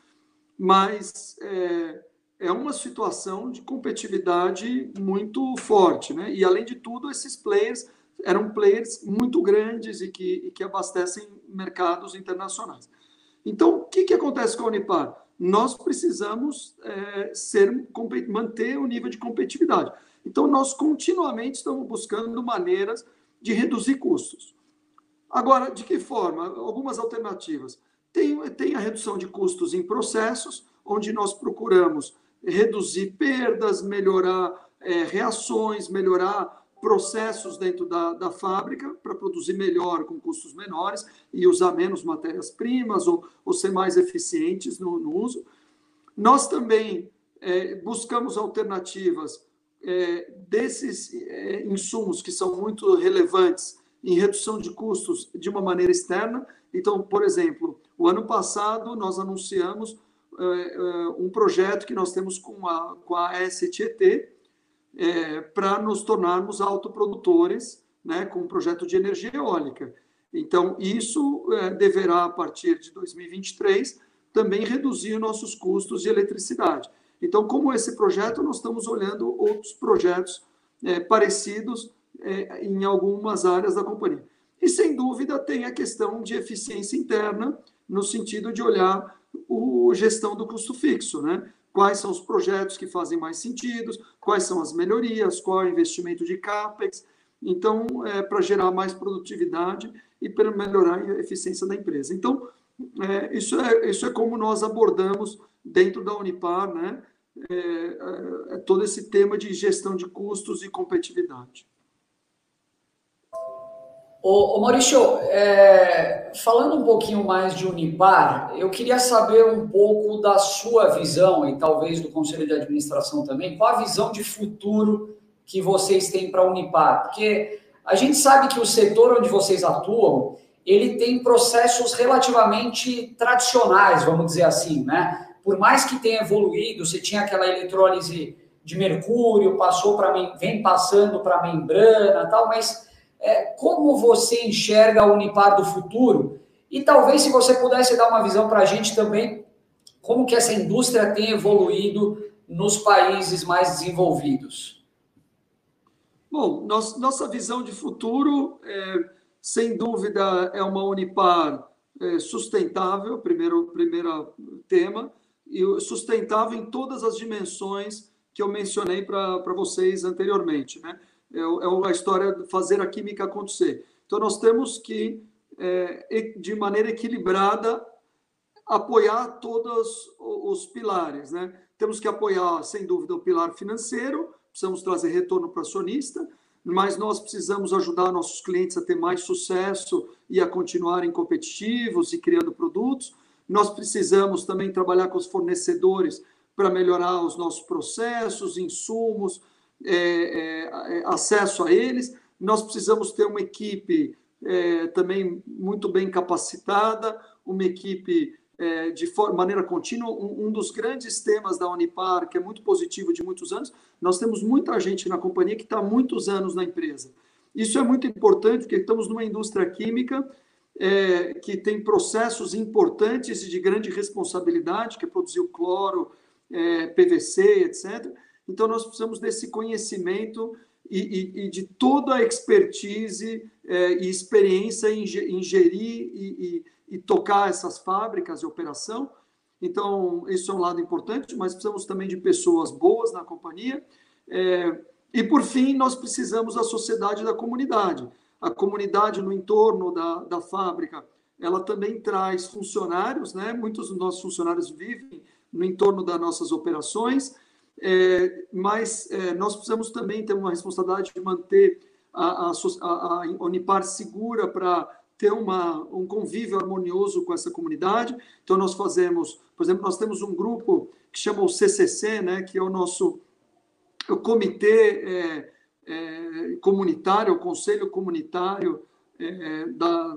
mas é, é uma situação de competitividade muito forte. Né? E, além de tudo, esses players eram players muito grandes e que, e que abastecem mercados internacionais. Então, o que, que acontece com a Unipar? nós precisamos é, ser, manter o nível de competitividade. Então, nós continuamente estamos buscando maneiras de reduzir custos. Agora, de que forma? Algumas alternativas. Tem, tem a redução de custos em processos, onde nós procuramos reduzir perdas, melhorar é, reações, melhorar processos dentro da, da fábrica para produzir melhor com custos menores e usar menos matérias-primas ou, ou ser mais eficientes no, no uso. Nós também é, buscamos alternativas é, desses é, insumos que são muito relevantes em redução de custos de uma maneira externa. Então, por exemplo, o ano passado nós anunciamos é, é, um projeto que nós temos com a, com a STET, é, para nos tornarmos autoprodutores né, com um projeto de energia eólica. Então, isso é, deverá, a partir de 2023, também reduzir nossos custos de eletricidade. Então, como esse projeto, nós estamos olhando outros projetos é, parecidos é, em algumas áreas da companhia. E, sem dúvida, tem a questão de eficiência interna, no sentido de olhar a gestão do custo fixo, né? Quais são os projetos que fazem mais sentido, quais são as melhorias, qual é o investimento de CAPEX. Então, é, para gerar mais produtividade e para melhorar a eficiência da empresa. Então, é, isso, é, isso é como nós abordamos dentro da Unipar, né? É, é, é todo esse tema de gestão de custos e competitividade. Ô, ô Maurício, é, falando um pouquinho mais de Unipar, eu queria saber um pouco da sua visão e talvez do Conselho de Administração também, qual a visão de futuro que vocês têm para a Unipar? Porque a gente sabe que o setor onde vocês atuam, ele tem processos relativamente tradicionais, vamos dizer assim, né? Por mais que tenha evoluído, você tinha aquela eletrólise de mercúrio, passou para vem passando para membrana, tal, mas é, como você enxerga a Unipar do futuro e talvez se você pudesse dar uma visão para a gente também como que essa indústria tem evoluído nos países mais desenvolvidos. Bom, nossa visão de futuro, é, sem dúvida, é uma Unipar é, sustentável, primeiro, primeiro tema, e sustentável em todas as dimensões que eu mencionei para vocês anteriormente. Né? É, é a história de fazer a química acontecer. Então, nós temos que, é, de maneira equilibrada, apoiar todos os pilares. Né? Temos que apoiar, sem dúvida, o pilar financeiro, precisamos trazer retorno para acionista, mas nós precisamos ajudar nossos clientes a ter mais sucesso e a continuarem competitivos e criando produtos. Nós precisamos também trabalhar com os fornecedores para melhorar os nossos processos, insumos, é, é, acesso a eles. Nós precisamos ter uma equipe é, também muito bem capacitada, uma equipe é, de maneira contínua. Um, um, dos grandes temas da Unipar, que é muito positivo de muitos anos, nós temos muita gente na companhia que está há muitos anos na empresa. Isso é muito importante, porque estamos numa indústria química é, que tem processos importantes e de grande responsabilidade, que é produzir o cloro, é, PVC, etc. Então, nós precisamos desse conhecimento e, e, e de toda a expertise é, e experiência em, em gerir e, e, tocar essas fábricas de operação. Então, isso é um lado importante, mas precisamos também de pessoas boas na companhia. É, e, por fim, nós precisamos da sociedade da comunidade. A comunidade no entorno da, da fábrica, ela também traz funcionários, né? Muitos dos nossos funcionários vivem no entorno das nossas operações, é, mas é, nós precisamos também ter uma responsabilidade de manter a, a, a, a Unipar segura para ter uma, um convívio harmonioso com essa comunidade. Então, nós fazemos, por exemplo, nós temos um grupo que chama o CCC, né, que é o nosso o comitê é, é, comunitário, o conselho comunitário, é, da,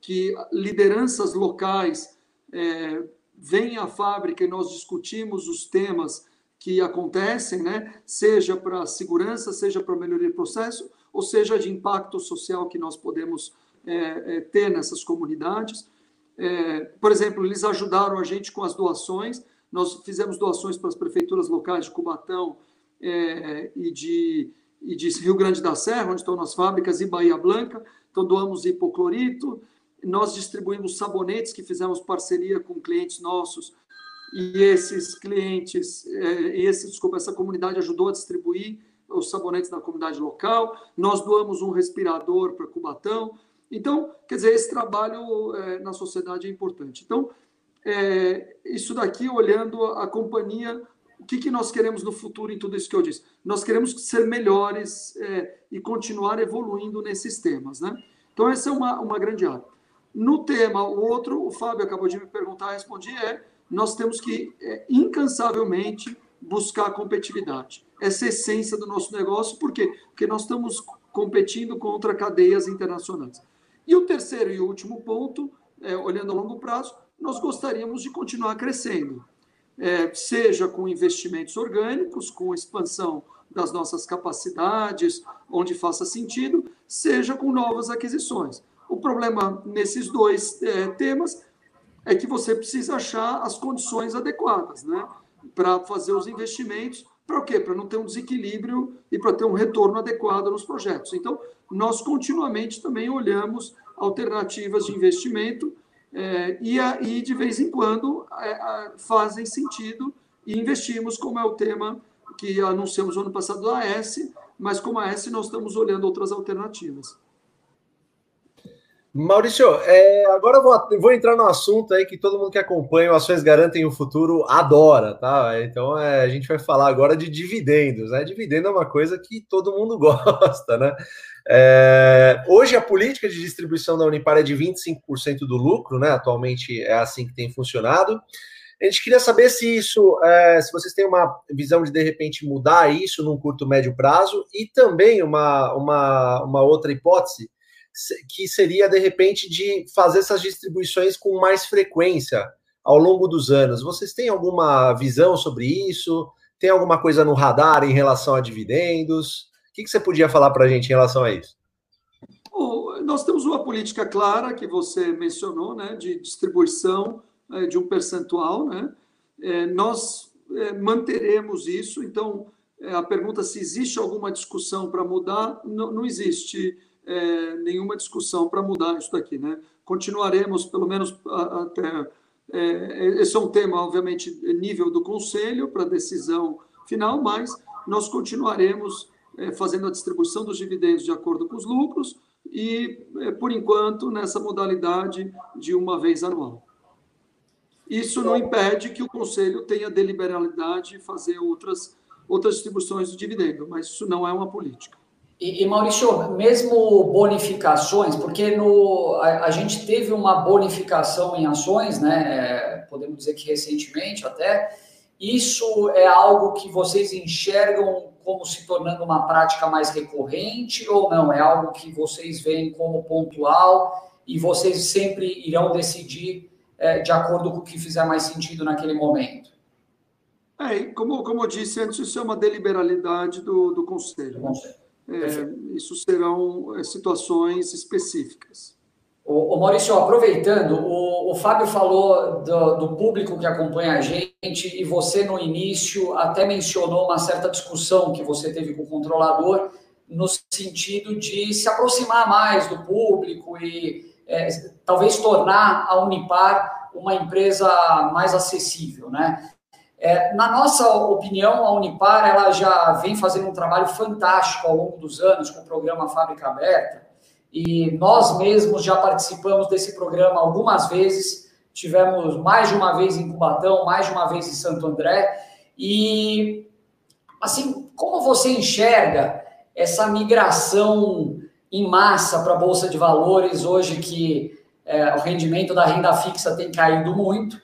que lideranças locais é, vêm à fábrica e nós discutimos os temas que acontecem, né? seja para segurança, seja para melhoria do processo, ou seja de impacto social que nós podemos é, é, ter nessas comunidades. É, por exemplo, eles ajudaram a gente com as doações, nós fizemos doações para as prefeituras locais de Cubatão é, e, de, e de Rio Grande da Serra, onde estão as fábricas, e Bahia Blanca, então doamos hipoclorito, nós distribuímos sabonetes que fizemos parceria com clientes nossos e esses clientes, é, esse, desculpa, essa comunidade ajudou a distribuir os sabonetes na comunidade local, nós doamos um respirador para Cubatão. Então, quer dizer, esse trabalho é, na sociedade é importante. Então, é, isso daqui, olhando a companhia, o que, que nós queremos no futuro em tudo isso que eu disse? Nós queremos ser melhores é, e continuar evoluindo nesses temas, né? Então, essa é uma, uma grande área. No tema, o outro, o Fábio acabou de me perguntar, respondi, é nós temos que é, incansavelmente buscar competitividade. Essa é a essência do nosso negócio, por quê? Porque nós estamos competindo contra cadeias internacionais. E o terceiro e último ponto, é, olhando a longo prazo, nós gostaríamos de continuar crescendo, é, seja com investimentos orgânicos, com expansão das nossas capacidades, onde faça sentido, seja com novas aquisições. O problema nesses dois é, temas é que você precisa achar as condições adequadas, né? Para fazer os investimentos. Para o quê? Para não ter um desequilíbrio e para ter um retorno adequado nos projetos. Então, nós continuamente também olhamos alternativas de investimento é, e aí, de vez em quando, é, fazem sentido e investimos, como é o tema que anunciamos no ano passado da AS, mas como a AS nós estamos olhando outras alternativas. Maurício, é, agora eu vou, vou, entrar no assunto aí que todo mundo que acompanha o Ações Garantem o Futuro adora, tá? Então é, a gente vai falar agora de dividendos, né? Dividendo é uma coisa que todo mundo gosta, né? É, hoje a política de distribuição da Unipar é de 25% do lucro, né? Atualmente é assim que tem funcionado. A gente queria saber se isso, é, se vocês têm uma visão de de repente mudar isso num curto médio prazo e também uma, uma, uma outra hipótese que seria, de repente, de fazer essas distribuições com mais frequência ao longo dos anos. Vocês têm alguma visão sobre isso? Tem alguma coisa no radar em relação a dividendos? O que, você podia falar para a gente em relação a isso? Bom, nós temos uma política clara que você mencionou, né, de distribuição é, de um percentual, né? É, nós é, manteremos isso. Então, a pergunta se existe alguma discussão para mudar, não, não existe é, nenhuma discussão para mudar isso daqui. Né? Continuaremos, pelo menos até. É, esse é um tema, obviamente, nível do Conselho para decisão final, mas nós continuaremos é, fazendo a distribuição dos dividendos de acordo com os lucros e, é, por enquanto, nessa modalidade de uma vez anual. Isso não impede que o Conselho tenha deliberalidade de fazer outras, outras distribuições de dividendo, mas isso não é uma política. E, e, Maurício, mesmo bonificações, porque no, a, a, gente teve uma bonificação em ações, né? É, podemos dizer que recentemente até. Isso é algo que vocês enxergam como se tornando uma prática mais recorrente ou não? É algo que vocês veem como pontual e vocês sempre irão decidir é, de acordo com o que fizer mais sentido naquele momento? É, como, como eu disse antes, isso é uma deliberalidade do, do Conselho. Do conselho. É, isso serão é, situações específicas. O, o Maurício, aproveitando, o, o Fábio falou do, do, público que acompanha a gente e você no início até mencionou uma certa discussão que você teve com o controlador no sentido de se aproximar mais do público e é, talvez tornar a Unipar uma empresa mais acessível, né? É, na nossa opinião, a Unipar ela já vem fazendo um trabalho fantástico ao longo dos anos com o programa Fábrica Aberta. E nós mesmos já participamos desse programa algumas vezes, tivemos mais de uma vez em Cubatão, mais de uma vez em Santo André, e assim, como você enxerga essa migração em massa para a Bolsa de Valores, hoje que é, o rendimento da renda fixa tem caído muito,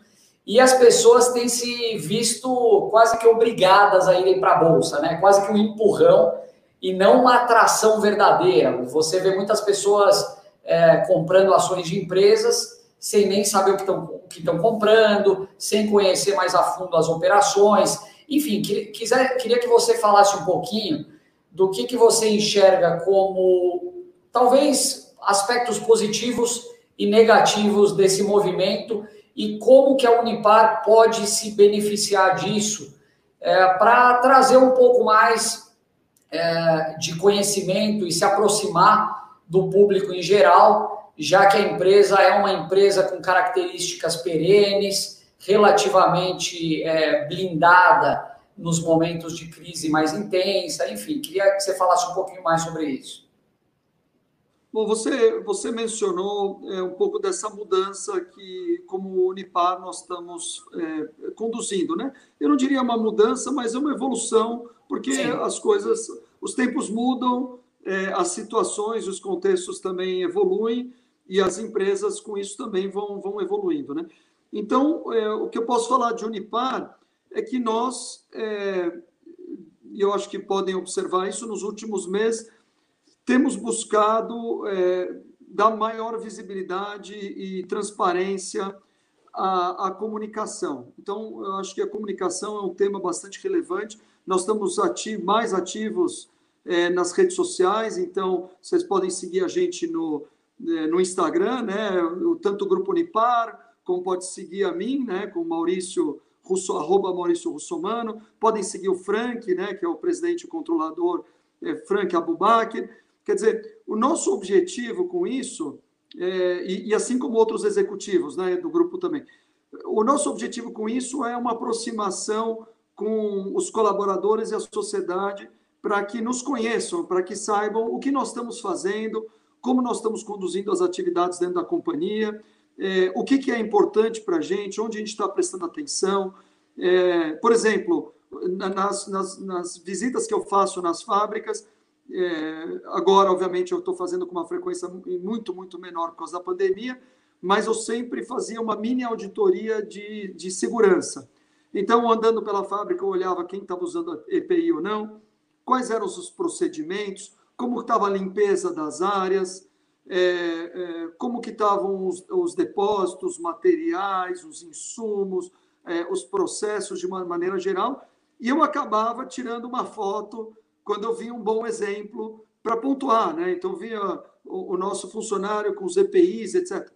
e as pessoas têm se visto quase que obrigadas a irem para a Bolsa, né? quase que um empurrão e não uma atração verdadeira. Você vê muitas pessoas é, comprando ações de empresas sem nem saber o que estão que estão comprando, sem conhecer mais a fundo as operações. Enfim, quiser, queria que você falasse um pouquinho do que, que você enxerga como talvez aspectos positivos e negativos desse movimento e como que a Unipar pode se beneficiar disso é, para trazer um pouco mais é, de conhecimento e se aproximar do público em geral, já que a empresa é uma empresa com características perenes, relativamente é, blindada nos momentos de crise mais intensa, enfim, queria que você falasse um pouquinho mais sobre isso. Bom, você, você mencionou é, um pouco dessa mudança que, como Unipar, nós estamos é, conduzindo, né? Eu não diria uma mudança, mas é uma evolução, porque Sim. as coisas os tempos mudam, é, as situações, os contextos também evoluem e as empresas com isso também vão, vão evoluindo. Né? Então, é, o que eu posso falar de Unipar é que nós, é, e eu acho que podem observar isso nos últimos meses, temos buscado é, dar maior visibilidade e transparência à, à comunicação. Então, eu acho que a comunicação é um tema bastante relevante. Nós estamos ati mais ativos é, nas redes sociais, então vocês podem seguir a gente no, é, no Instagram, né? Tanto o Grupo Unipar, como pode seguir a mim, né? Com Maurício Russo, arroba Maurício Russomano, podem seguir o Frank, né? Que é o presidente e controlador é, Frank Abubaker. Quer dizer, o nosso objetivo com isso, é, e, e assim como outros executivos, né? Do grupo também, o nosso objetivo com isso é uma aproximação com os colaboradores e a sociedade para que nos conheçam, para que saibam o que nós estamos fazendo, como nós estamos conduzindo as atividades dentro da companhia, é, o que, que, é importante para a gente, onde a gente está prestando atenção. É, por exemplo, nas, nas, nas, visitas que eu faço nas fábricas, é, agora, obviamente, eu estou fazendo com uma frequência muito, muito menor por causa da pandemia, mas eu sempre fazia uma mini auditoria de, de segurança. Então, andando pela fábrica, eu olhava quem estava usando EPI ou não, quais eram os procedimentos, como estava a limpeza das áreas, é, é, como que estavam os, os, depósitos, materiais, os insumos, é, os processos de uma maneira geral, e eu acabava tirando uma foto quando eu via um bom exemplo para pontuar, né? Então via o, o, nosso funcionário com os EPIs, etc.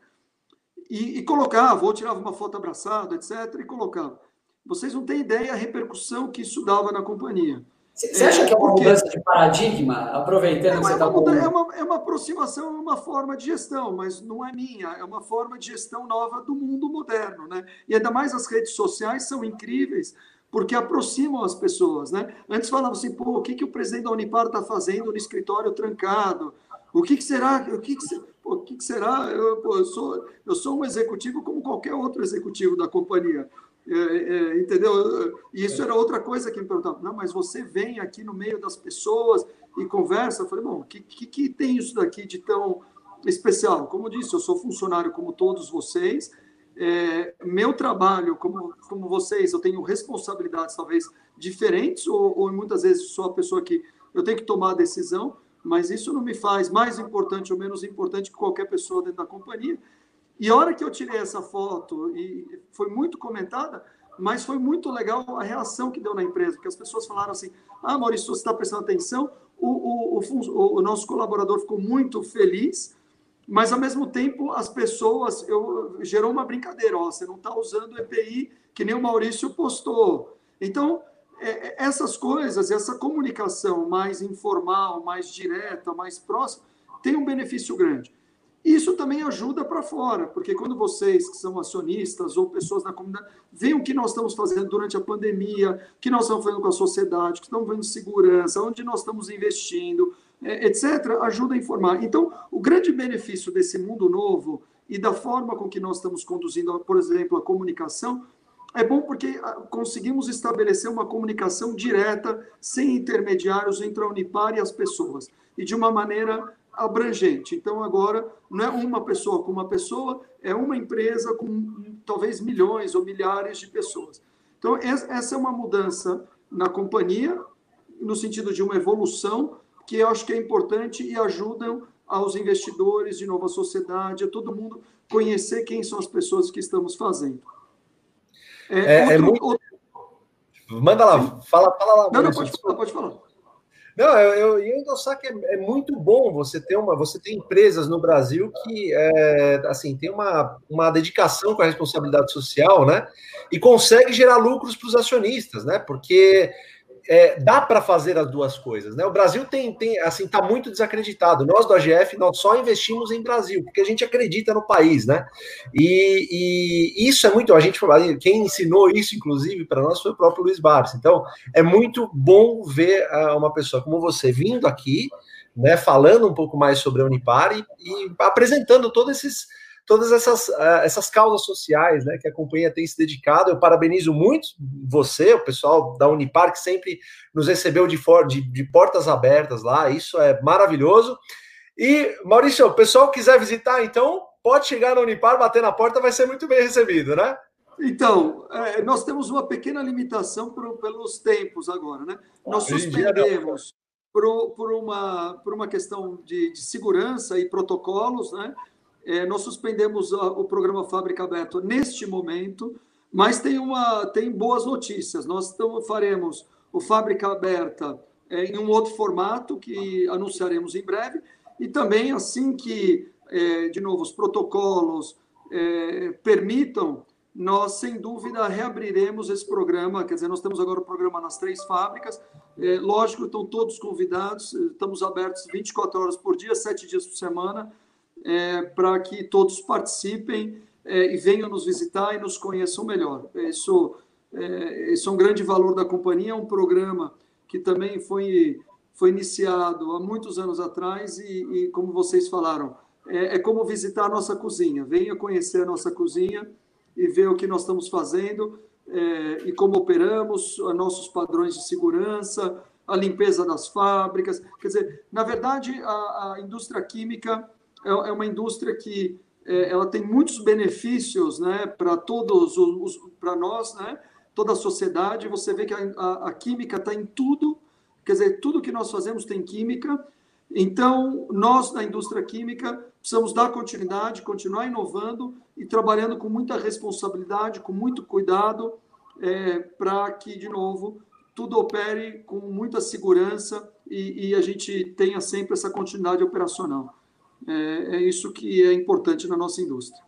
E, e colocava, ou tirava uma foto abraçado, etc. E colocava. Vocês não têm ideia a repercussão que isso dava na companhia. Você acha que é uma mudança de paradigma, aproveitando é, que você está falando? É uma, é uma aproximação, é uma forma de gestão, mas não é minha, é uma forma de gestão nova do mundo moderno, né? E ainda mais as redes sociais são incríveis, porque aproximam as pessoas, né? Antes falavam assim, pô, o que, que o presidente da Unipar está fazendo no escritório trancado? O que, que será? O que, que, pô, o que, que será? Eu, pô, eu, sou, eu sou um executivo como qualquer outro executivo da companhia. É, é, entendeu? E isso era outra coisa que me perguntavam. Não, mas você vem aqui no meio das pessoas e conversa. Eu falei, bom, o que, que, que, tem isso daqui de tão especial? Como eu disse, eu sou funcionário como todos vocês. É, meu trabalho, como, como vocês, eu tenho responsabilidades, talvez, diferentes, ou, ou muitas vezes sou a pessoa que eu tenho que tomar a decisão, mas isso não me faz mais importante ou menos importante que qualquer pessoa dentro da companhia. E a hora que eu tirei essa foto, e foi muito comentada, mas foi muito legal a reação que deu na empresa, porque as pessoas falaram assim: ah, Maurício, você está prestando atenção, o, o, o, o, nosso colaborador ficou muito feliz, mas ao mesmo tempo as pessoas, eu, gerou uma brincadeira: ó, você não está usando EPI que nem o Maurício postou. Então, é, é, essas coisas, essa comunicação mais informal, mais direta, mais próxima, tem um benefício grande. Isso também ajuda para fora, porque quando vocês, que são acionistas ou pessoas da comunidade, veem o que nós estamos fazendo durante a pandemia, o que nós estamos fazendo com a sociedade, o que estamos vendo segurança, onde nós estamos investindo, etc., ajuda a informar. Então, o grande benefício desse mundo novo e da forma com que nós estamos conduzindo, por exemplo, a comunicação, é bom porque ah, conseguimos estabelecer uma comunicação direta, sem intermediários entre a Unipar e as pessoas, e de uma maneira abrangente. Então, agora, não é uma pessoa com uma pessoa, é uma empresa com talvez milhões ou milhares de pessoas. Então, essa é uma mudança na companhia, no sentido de uma evolução, que eu acho que é importante e ajudam aos investidores, de nova sociedade, a todo mundo conhecer quem são as pessoas que estamos fazendo. É, é, outro, é muito... outro... Manda lá, fala, fala lá. Não, não, pode falar, pode falar. Não, eu, ia endossar que é, é, muito bom você ter uma, você ter empresas no Brasil que é, assim tem uma, uma dedicação com a responsabilidade social, né? E consegue gerar lucros para os acionistas, né? Porque é, dá para fazer as duas coisas, né? O Brasil tem, tem assim, tá muito desacreditado. Nós do AGF nós só investimos em Brasil porque a gente acredita no país, né? E, e isso é muito. A gente quem ensinou isso, inclusive, para nós foi o próprio Luiz Barros. Então é muito bom ver uh, uma pessoa como você vindo aqui, né? Falando um pouco mais sobre a Unipar e, e apresentando todos esses todas essas, uh, essas causas sociais né, que a companhia tem se dedicado. Eu parabenizo muito você, o pessoal da Unipar, que sempre nos recebeu de, for, de, de portas abertas lá, isso é maravilhoso. E, Maurício, o pessoal quiser visitar, então, pode chegar na Unipar, bater na porta, vai ser muito bem recebido, né? Então, é, nós temos uma pequena limitação por, pelos tempos agora, né? Nós suspendemos por, por, uma, por uma questão de, de segurança e protocolos, né? É, nós suspendemos o programa Fábrica Aberta neste momento, mas tem, uma, tem boas notícias. Nós faremos o Fábrica Aberta é, em um outro formato que anunciaremos em breve, e também assim que, é, de novo, os protocolos é, permitam, nós, sem dúvida, reabriremos esse programa. Quer dizer, nós temos agora o programa nas três fábricas. É, lógico, estão todos convidados, estamos abertos 24 horas por dia, sete dias por semana é, para que todos participem é, e venham nos visitar e nos conheçam melhor. Isso, é, isso é um grande valor da companhia, é um programa que também foi, foi iniciado há muitos anos atrás e, e como vocês falaram, é, é como visitar a nossa cozinha. Venha conhecer a nossa cozinha e ver o que nós estamos fazendo é, e como operamos, nossos padrões de segurança, a limpeza das fábricas. Quer dizer, na verdade, a, a indústria química é, é uma indústria que é, ela tem muitos benefícios né, para todos os, para nós, né, toda a sociedade. Você vê que a, a, a química está em tudo, quer dizer, tudo que nós fazemos tem química. Então, nós da indústria química precisamos dar continuidade, continuar inovando e trabalhando com muita responsabilidade, com muito cuidado, é, para que, de novo, tudo opere com muita segurança e, e a gente tenha sempre essa continuidade operacional. É, é isso que é importante na nossa indústria.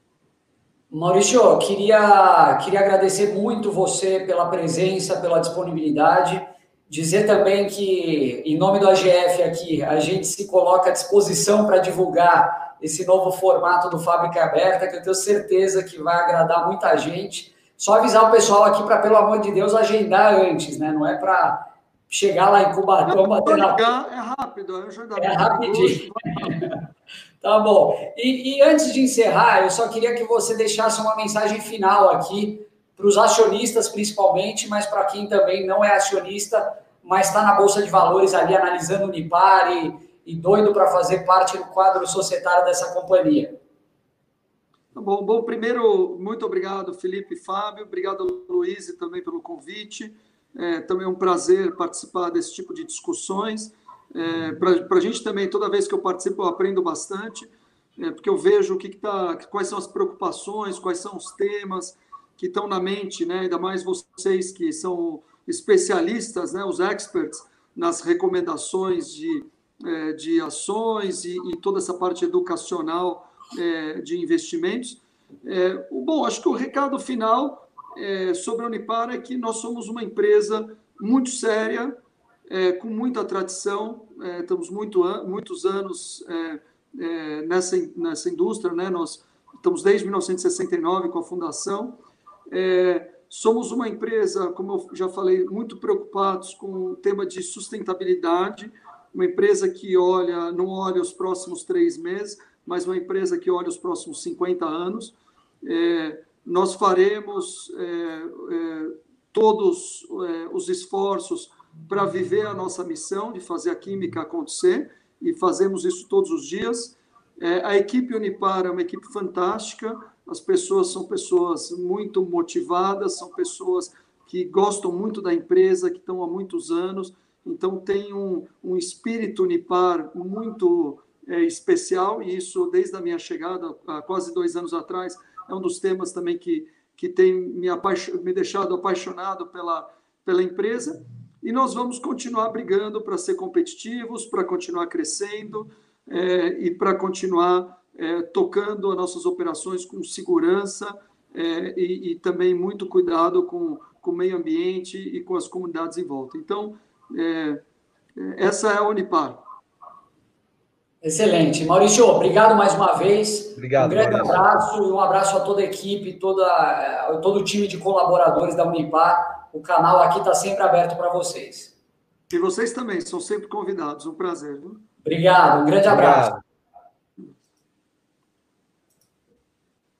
Maurício, queria, queria agradecer muito você pela presença, pela disponibilidade. Dizer também que, em nome do AGF aqui, a gente se coloca à disposição para divulgar esse novo formato do Fábrica Aberta, que eu tenho certeza que vai agradar muita gente. Só avisar o pessoal aqui para, pelo amor de Deus, agendar antes, né? Não é para chegar lá em Cubatão, bater na. É rápido, é, é rapidinho. Tá bom. E, e, antes de encerrar, eu só queria que você deixasse uma mensagem final aqui para os acionistas, principalmente, mas para quem também não é acionista, mas está na Bolsa de Valores ali analisando o Unipar e, e doido para fazer parte do quadro societário dessa companhia. Tá bom, bom, primeiro, muito obrigado, Felipe e Fábio, obrigado, Luiz, também pelo convite. É, também é um prazer participar desse tipo de discussões. É, Para a gente também, toda vez que eu participo, eu aprendo bastante, é, porque eu vejo o que, que tá, quais são as preocupações, quais são os temas que estão na mente, né? ainda mais vocês que são especialistas, né? os experts, nas recomendações de, é, de ações e, e, toda essa parte educacional é, de investimentos. É, bom, acho que o recado final é, sobre a Unipar é que nós somos uma empresa muito séria, é, com muita tradição, é, estamos muito, muitos anos é, é, nessa, nessa indústria, né? nós estamos desde 1969 com a fundação, é, somos uma empresa, como eu já falei, muito preocupados com o tema de sustentabilidade, uma empresa que olha, não olha os próximos três meses, mas uma empresa que olha os próximos 50 anos. É, nós faremos é, é, todos é, os esforços para viver a nossa missão de fazer a química acontecer, e fazemos isso todos os dias. É, a equipe Unipar é uma equipe fantástica, as pessoas são pessoas muito motivadas, são pessoas que gostam muito da empresa, que estão há muitos anos, então tem um, um espírito Unipar muito é, especial, e isso desde a minha chegada, há quase dois anos atrás, é um dos temas também que, que tem me, me deixado apaixonado pela, pela empresa. E nós vamos continuar brigando para ser competitivos, para continuar crescendo é, e para continuar é, tocando as nossas operações com segurança é, e, e, também muito cuidado com, com o meio ambiente e com as comunidades em volta. Então, essa é a Unipar. Excelente. Maurício, obrigado mais uma vez. Obrigado. Um grande Maurício. abraço e um abraço a toda a equipe, toda, todo o time de colaboradores da Unipar. O canal aqui está sempre aberto para vocês. E vocês também, são sempre convidados. Um prazer. Viu? Obrigado, um grande abraço. Obrigado.